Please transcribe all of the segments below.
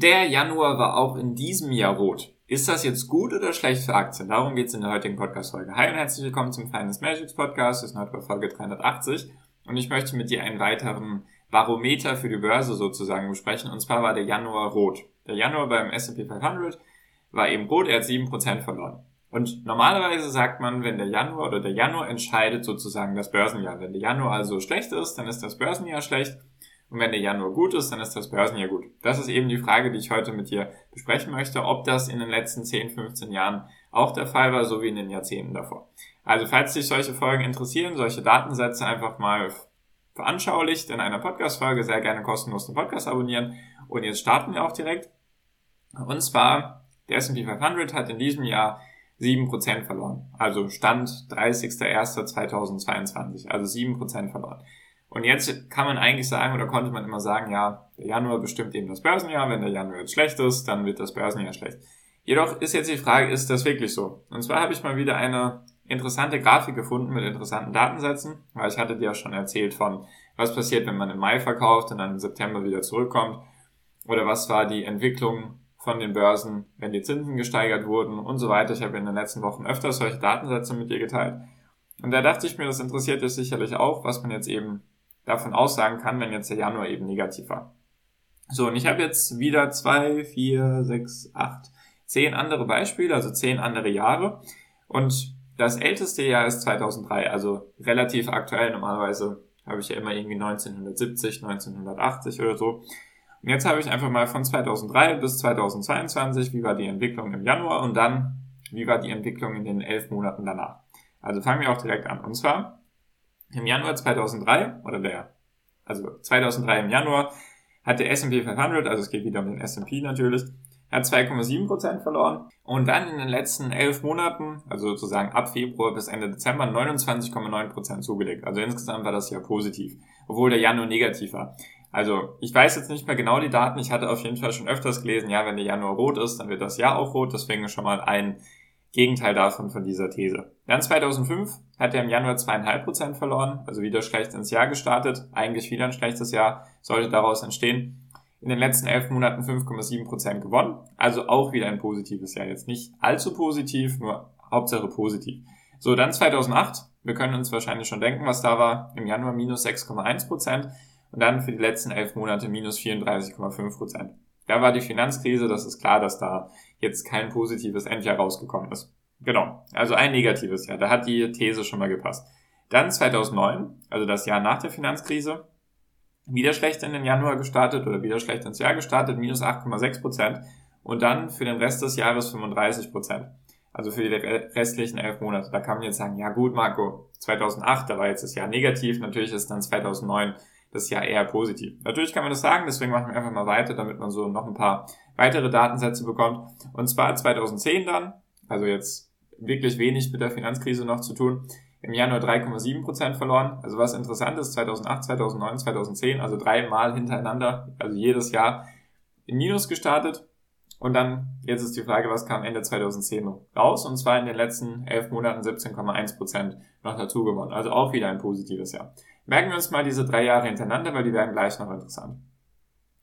Der Januar war auch in diesem Jahr rot. Ist das jetzt gut oder schlecht für Aktien? Darum geht es in der heutigen Podcast-Folge. Hi und herzlich willkommen zum Finance Magics Podcast. Das ist heute bei Folge 380. Und ich möchte mit dir einen weiteren Barometer für die Börse sozusagen besprechen. Und zwar war der Januar rot. Der Januar beim S&P 500 war eben rot. Er hat 7% verloren. Und normalerweise sagt man, wenn der Januar oder der Januar entscheidet sozusagen das Börsenjahr. Wenn der Januar also schlecht ist, dann ist das Börsenjahr schlecht. Und wenn der Januar gut ist, dann ist das Börsenjahr gut. Das ist eben die Frage, die ich heute mit dir besprechen möchte, ob das in den letzten 10, 15 Jahren auch der Fall war, so wie in den Jahrzehnten davor. Also falls dich solche Folgen interessieren, solche Datensätze einfach mal veranschaulicht in einer Podcast-Folge, sehr gerne kostenlos den Podcast abonnieren. Und jetzt starten wir auch direkt. Und zwar, der S&P 500 hat in diesem Jahr 7% verloren. Also Stand 30.01.2022. Also 7% verloren. Und jetzt kann man eigentlich sagen, oder konnte man immer sagen, ja, der Januar bestimmt eben das Börsenjahr. Wenn der Januar jetzt schlecht ist, dann wird das Börsenjahr schlecht. Jedoch ist jetzt die Frage, ist das wirklich so? Und zwar habe ich mal wieder eine interessante Grafik gefunden mit interessanten Datensätzen, weil ich hatte dir ja schon erzählt von, was passiert, wenn man im Mai verkauft und dann im September wieder zurückkommt. Oder was war die Entwicklung von den Börsen, wenn die Zinsen gesteigert wurden und so weiter. Ich habe in den letzten Wochen öfter solche Datensätze mit dir geteilt. Und da dachte ich mir, das interessiert dich sicherlich auch, was man jetzt eben davon aussagen kann, wenn jetzt der Januar eben negativ war. So, und ich habe jetzt wieder zwei, vier, sechs, acht, zehn andere Beispiele, also zehn andere Jahre. Und das älteste Jahr ist 2003, also relativ aktuell. Normalerweise habe ich ja immer irgendwie 1970, 1980 oder so. Und jetzt habe ich einfach mal von 2003 bis 2022, wie war die Entwicklung im Januar und dann, wie war die Entwicklung in den elf Monaten danach. Also fangen wir auch direkt an. Und zwar im Januar 2003, oder der, also 2003 im Januar, hat der S&P 500, also es geht wieder um den S&P natürlich, hat 2,7% verloren und dann in den letzten elf Monaten, also sozusagen ab Februar bis Ende Dezember, 29,9% zugelegt. Also insgesamt war das ja positiv, obwohl der Januar negativ war. Also ich weiß jetzt nicht mehr genau die Daten, ich hatte auf jeden Fall schon öfters gelesen, ja, wenn der Januar rot ist, dann wird das Jahr auch rot, deswegen schon mal ein Gegenteil davon von dieser These. Dann 2005 hat er im Januar zweieinhalb Prozent verloren, also wieder schlecht ins Jahr gestartet, eigentlich wieder ein schlechtes Jahr, sollte daraus entstehen. In den letzten elf Monaten 5,7 Prozent gewonnen, also auch wieder ein positives Jahr. Jetzt nicht allzu positiv, nur Hauptsache positiv. So, dann 2008. Wir können uns wahrscheinlich schon denken, was da war. Im Januar minus 6,1 Prozent und dann für die letzten elf Monate minus 34,5 Prozent. Da war die Finanzkrise, das ist klar, dass da jetzt kein positives Endjahr rausgekommen ist. Genau, also ein negatives Jahr. Da hat die These schon mal gepasst. Dann 2009, also das Jahr nach der Finanzkrise, wieder schlecht in den Januar gestartet oder wieder schlecht ins Jahr gestartet, minus 8,6 Prozent und dann für den Rest des Jahres 35 Prozent. Also für die restlichen elf Monate. Da kann man jetzt sagen, ja gut, Marco, 2008, da war jetzt das Jahr negativ, natürlich ist dann 2009 das Jahr eher positiv. Natürlich kann man das sagen, deswegen machen wir einfach mal weiter, damit man so noch ein paar weitere Datensätze bekommt. Und zwar 2010 dann, also jetzt wirklich wenig mit der Finanzkrise noch zu tun, im Januar 3,7 Prozent verloren. Also was interessant ist, 2008, 2009, 2010, also dreimal hintereinander, also jedes Jahr in Minus gestartet. Und dann, jetzt ist die Frage, was kam Ende 2010 raus? Und zwar in den letzten elf Monaten 17,1 Prozent noch dazu gewonnen. Also auch wieder ein positives Jahr. Merken wir uns mal diese drei Jahre hintereinander, weil die werden gleich noch interessant.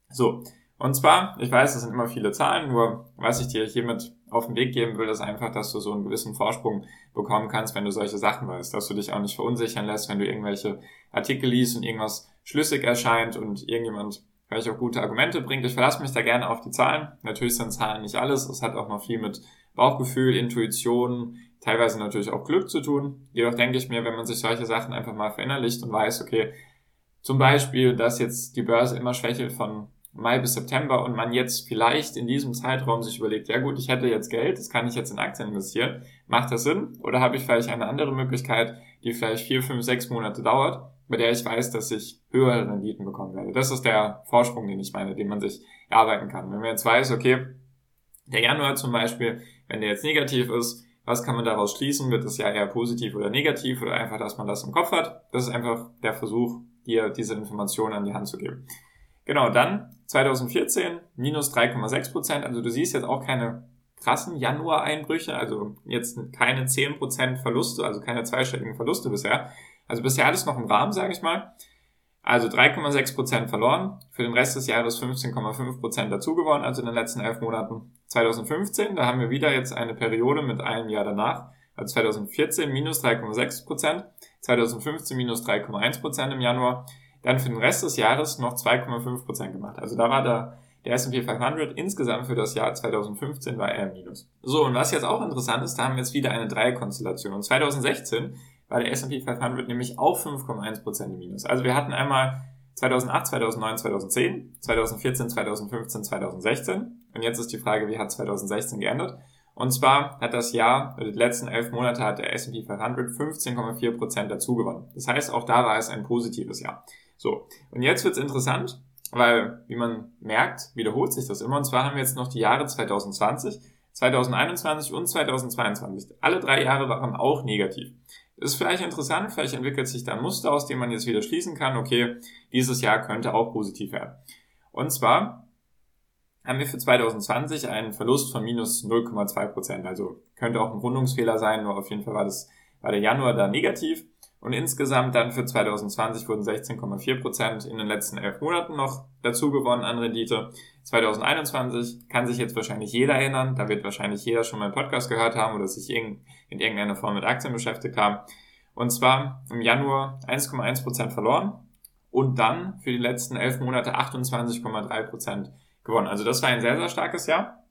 So, und zwar, ich weiß, das sind immer viele Zahlen, nur was ich dir hiermit auf den Weg geben will, ist einfach, dass du so einen gewissen Vorsprung bekommen kannst, wenn du solche Sachen weißt, dass du dich auch nicht verunsichern lässt, wenn du irgendwelche Artikel liest und irgendwas schlüssig erscheint und irgendjemand vielleicht auch gute Argumente bringt. Ich verlasse mich da gerne auf die Zahlen. Natürlich sind Zahlen nicht alles. Es hat auch noch viel mit Bauchgefühl, Intuition, teilweise natürlich auch Glück zu tun. Jedoch denke ich mir, wenn man sich solche Sachen einfach mal verinnerlicht und weiß, okay, zum Beispiel, dass jetzt die Börse immer schwächelt von Mai bis September und man jetzt vielleicht in diesem Zeitraum sich überlegt, ja gut, ich hätte jetzt Geld, das kann ich jetzt in Aktien investieren. Macht das Sinn? Oder habe ich vielleicht eine andere Möglichkeit, die vielleicht vier, fünf, sechs Monate dauert bei der ich weiß, dass ich höhere Renditen bekommen werde. Das ist der Vorsprung, den ich meine, den man sich erarbeiten kann. Wenn man jetzt weiß, okay, der Januar zum Beispiel, wenn der jetzt negativ ist, was kann man daraus schließen? Wird das Jahr eher positiv oder negativ oder einfach, dass man das im Kopf hat? Das ist einfach der Versuch, dir diese Informationen an die Hand zu geben. Genau, dann 2014 minus 3,6 Prozent. Also du siehst jetzt auch keine krassen Januar-Einbrüche, also jetzt keine 10% Verluste, also keine zweistelligen Verluste bisher. Also bisher alles noch im Rahmen, sage ich mal. Also 3,6% verloren, für den Rest des Jahres 15,5% dazu gewonnen, also in den letzten elf Monaten. 2015, da haben wir wieder jetzt eine Periode mit einem Jahr danach, also 2014 minus 3,6%, 2015 minus 3,1% im Januar, dann für den Rest des Jahres noch 2,5% gemacht. Also da war der, der S&P 500 insgesamt für das Jahr 2015 war er Minus. So, und was jetzt auch interessant ist, da haben wir jetzt wieder eine Dreierkonstellation. Und 2016 war der S&P 500 nämlich auch 5,1% im Minus. Also wir hatten einmal 2008, 2009, 2010, 2014, 2015, 2016. Und jetzt ist die Frage, wie hat 2016 geändert? Und zwar hat das Jahr, die letzten elf Monate hat der S&P 500 15,4% dazu gewonnen. Das heißt, auch da war es ein positives Jahr. So, und jetzt wird's interessant, weil, wie man merkt, wiederholt sich das immer. Und zwar haben wir jetzt noch die Jahre 2020, 2021 und 2022. Alle drei Jahre waren auch negativ. Ist vielleicht interessant, vielleicht entwickelt sich da ein Muster, aus dem man jetzt wieder schließen kann, okay, dieses Jahr könnte auch positiv werden. Und zwar haben wir für 2020 einen Verlust von minus 0,2 Prozent. Also könnte auch ein Rundungsfehler sein, nur auf jeden Fall war das, war der Januar da negativ. Und insgesamt dann für 2020 wurden 16,4 Prozent in den letzten elf Monaten noch dazu gewonnen an Rendite. 2021 kann sich jetzt wahrscheinlich jeder erinnern. Da wird wahrscheinlich jeder schon mal einen Podcast gehört haben oder sich in irgendeiner Form mit Aktien beschäftigt haben. Und zwar im Januar 1,1 Prozent verloren und dann für die letzten elf Monate 28,3 Prozent gewonnen. Also das war ein sehr, sehr starkes Jahr.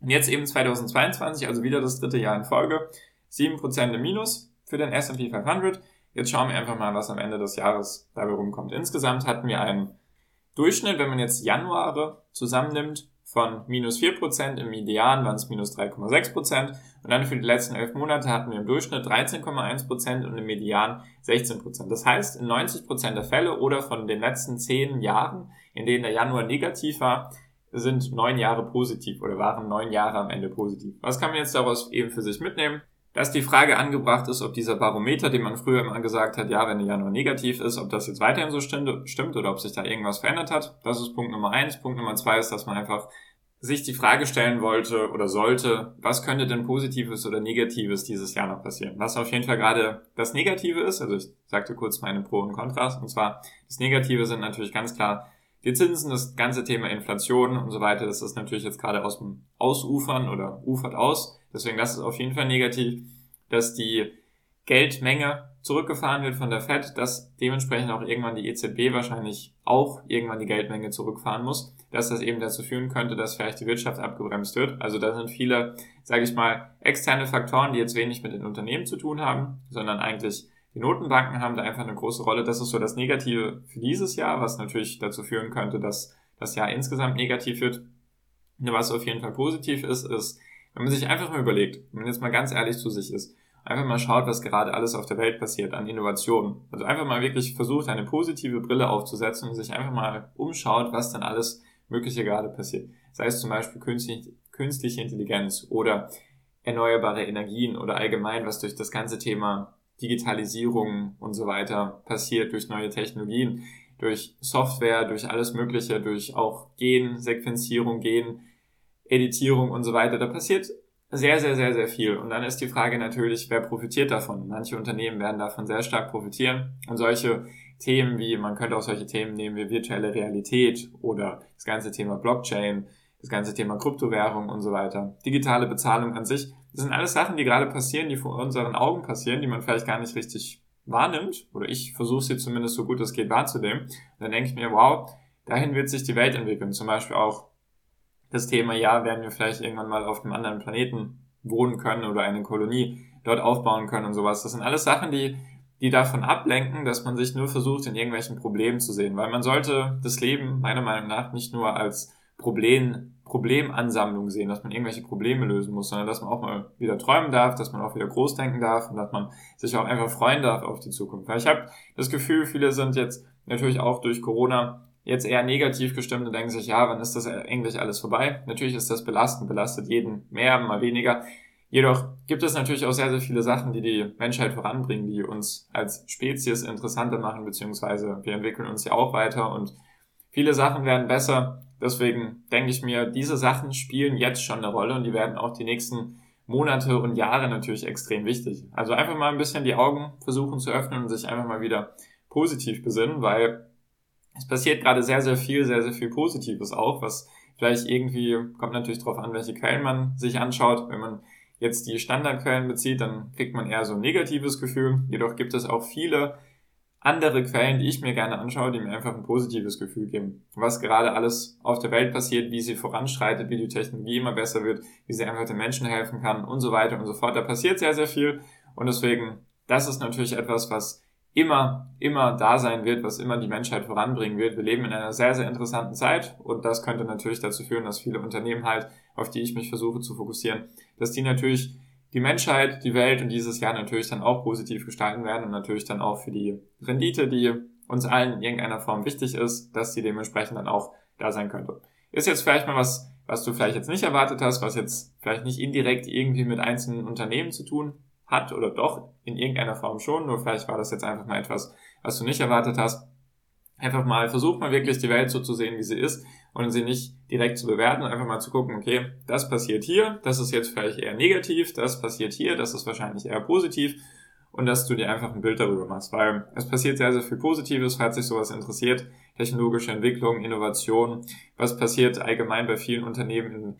Und jetzt eben 2022, also wieder das dritte Jahr in Folge, 7 Prozent im Minus für den S&P 500. Jetzt schauen wir einfach mal, was am Ende des Jahres dabei rumkommt. Insgesamt hatten wir einen Durchschnitt, wenn man jetzt Januare zusammennimmt, von minus 4%, im Median waren es minus 3,6% und dann für die letzten elf Monate hatten wir im Durchschnitt 13,1% und im Median 16%. Das heißt, in 90% der Fälle oder von den letzten zehn Jahren, in denen der Januar negativ war, sind neun Jahre positiv oder waren neun Jahre am Ende positiv. Was kann man jetzt daraus eben für sich mitnehmen? Dass die Frage angebracht ist, ob dieser Barometer, den man früher immer gesagt hat, ja, wenn der Januar negativ ist, ob das jetzt weiterhin so stimmt oder ob sich da irgendwas verändert hat. Das ist Punkt Nummer eins. Punkt Nummer zwei ist, dass man einfach sich die Frage stellen wollte oder sollte, was könnte denn Positives oder Negatives dieses Jahr noch passieren? Was auf jeden Fall gerade das Negative ist, also ich sagte kurz meine Pro und Kontras, und zwar das Negative sind natürlich ganz klar die Zinsen, das ganze Thema Inflation und so weiter, das ist natürlich jetzt gerade aus dem Ausufern oder ufert aus. Deswegen das ist auf jeden Fall negativ, dass die Geldmenge zurückgefahren wird von der Fed, dass dementsprechend auch irgendwann die EZB wahrscheinlich auch irgendwann die Geldmenge zurückfahren muss, dass das eben dazu führen könnte, dass vielleicht die Wirtschaft abgebremst wird. Also da sind viele, sage ich mal, externe Faktoren, die jetzt wenig mit den Unternehmen zu tun haben, sondern eigentlich die Notenbanken haben da einfach eine große Rolle. Das ist so das Negative für dieses Jahr, was natürlich dazu führen könnte, dass das Jahr insgesamt negativ wird. Was auf jeden Fall positiv ist, ist, wenn man sich einfach mal überlegt, wenn man jetzt mal ganz ehrlich zu sich ist, einfach mal schaut, was gerade alles auf der Welt passiert an Innovationen. Also einfach mal wirklich versucht, eine positive Brille aufzusetzen und sich einfach mal umschaut, was dann alles Mögliche gerade passiert. Sei es zum Beispiel künstlich, künstliche Intelligenz oder erneuerbare Energien oder allgemein, was durch das ganze Thema Digitalisierung und so weiter passiert, durch neue Technologien, durch Software, durch alles Mögliche, durch auch Gen-Sequenzierung, Gen, Editierung und so weiter. Da passiert sehr, sehr, sehr, sehr viel. Und dann ist die Frage natürlich, wer profitiert davon? Manche Unternehmen werden davon sehr stark profitieren. Und solche Themen wie, man könnte auch solche Themen nehmen wie virtuelle Realität oder das ganze Thema Blockchain, das ganze Thema Kryptowährung und so weiter. Digitale Bezahlung an sich. Das sind alles Sachen, die gerade passieren, die vor unseren Augen passieren, die man vielleicht gar nicht richtig wahrnimmt. Oder ich versuche sie zumindest so gut es geht wahrzunehmen. Und dann denke ich mir, wow, dahin wird sich die Welt entwickeln. Zum Beispiel auch das Thema, ja, werden wir vielleicht irgendwann mal auf einem anderen Planeten wohnen können oder eine Kolonie dort aufbauen können und sowas. Das sind alles Sachen, die, die davon ablenken, dass man sich nur versucht, in irgendwelchen Problemen zu sehen. Weil man sollte das Leben meiner Meinung nach nicht nur als Problem, Problemansammlung sehen, dass man irgendwelche Probleme lösen muss, sondern dass man auch mal wieder träumen darf, dass man auch wieder groß denken darf und dass man sich auch einfach freuen darf auf die Zukunft. Weil ich habe das Gefühl, viele sind jetzt natürlich auch durch Corona jetzt eher negativ gestimmt und denken sich, ja, wann ist das eigentlich alles vorbei? Natürlich ist das belastend, belastet jeden mehr, mal weniger. Jedoch gibt es natürlich auch sehr, sehr viele Sachen, die die Menschheit voranbringen, die uns als Spezies interessanter machen, beziehungsweise wir entwickeln uns ja auch weiter und viele Sachen werden besser. Deswegen denke ich mir, diese Sachen spielen jetzt schon eine Rolle und die werden auch die nächsten Monate und Jahre natürlich extrem wichtig. Also einfach mal ein bisschen die Augen versuchen zu öffnen und sich einfach mal wieder positiv besinnen, weil es passiert gerade sehr, sehr viel, sehr, sehr viel Positives auch, was vielleicht irgendwie, kommt natürlich darauf an, welche Quellen man sich anschaut. Wenn man jetzt die Standardquellen bezieht, dann kriegt man eher so ein negatives Gefühl. Jedoch gibt es auch viele andere Quellen, die ich mir gerne anschaue, die mir einfach ein positives Gefühl geben. Was gerade alles auf der Welt passiert, wie sie voranschreitet, wie die Technologie immer besser wird, wie sie einfach den Menschen helfen kann und so weiter und so fort. Da passiert sehr, sehr viel und deswegen, das ist natürlich etwas, was immer, immer da sein wird, was immer die Menschheit voranbringen wird. Wir leben in einer sehr, sehr interessanten Zeit und das könnte natürlich dazu führen, dass viele Unternehmen halt, auf die ich mich versuche zu fokussieren, dass die natürlich die Menschheit, die Welt und dieses Jahr natürlich dann auch positiv gestalten werden und natürlich dann auch für die Rendite, die uns allen in irgendeiner Form wichtig ist, dass die dementsprechend dann auch da sein könnte. Ist jetzt vielleicht mal was, was du vielleicht jetzt nicht erwartet hast, was jetzt vielleicht nicht indirekt irgendwie mit einzelnen Unternehmen zu tun hat oder doch in irgendeiner Form schon, nur vielleicht war das jetzt einfach mal etwas, was du nicht erwartet hast. Einfach mal, versuch mal wirklich die Welt so zu sehen, wie sie ist und sie nicht direkt zu bewerten, einfach mal zu gucken, okay, das passiert hier, das ist jetzt vielleicht eher negativ, das passiert hier, das ist wahrscheinlich eher positiv und dass du dir einfach ein Bild darüber machst, weil es passiert sehr, sehr viel Positives, falls sich sowas interessiert, technologische Entwicklung, Innovation, was passiert allgemein bei vielen Unternehmen in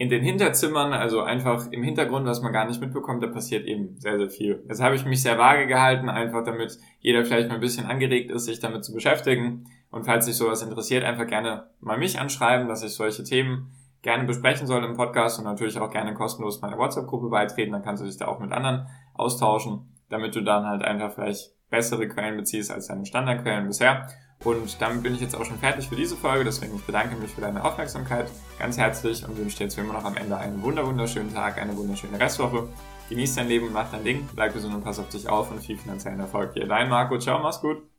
in den Hinterzimmern, also einfach im Hintergrund, was man gar nicht mitbekommt, da passiert eben sehr, sehr viel. Jetzt habe ich mich sehr vage gehalten, einfach damit jeder vielleicht mal ein bisschen angeregt ist, sich damit zu beschäftigen. Und falls sich sowas interessiert, einfach gerne mal mich anschreiben, dass ich solche Themen gerne besprechen soll im Podcast und natürlich auch gerne kostenlos meiner WhatsApp-Gruppe beitreten. Dann kannst du dich da auch mit anderen austauschen, damit du dann halt einfach vielleicht bessere Quellen beziehst als deine Standardquellen bisher. Und damit bin ich jetzt auch schon fertig für diese Folge. Deswegen bedanke mich für deine Aufmerksamkeit ganz herzlich und wünsche dir jetzt wie immer noch am Ende einen wunderschönen Tag, eine wunderschöne Restwoche. Genieß dein Leben mach dein Ding, bleib gesund und pass auf dich auf und viel finanziellen Erfolg. Hier dein Marco. Ciao, mach's gut.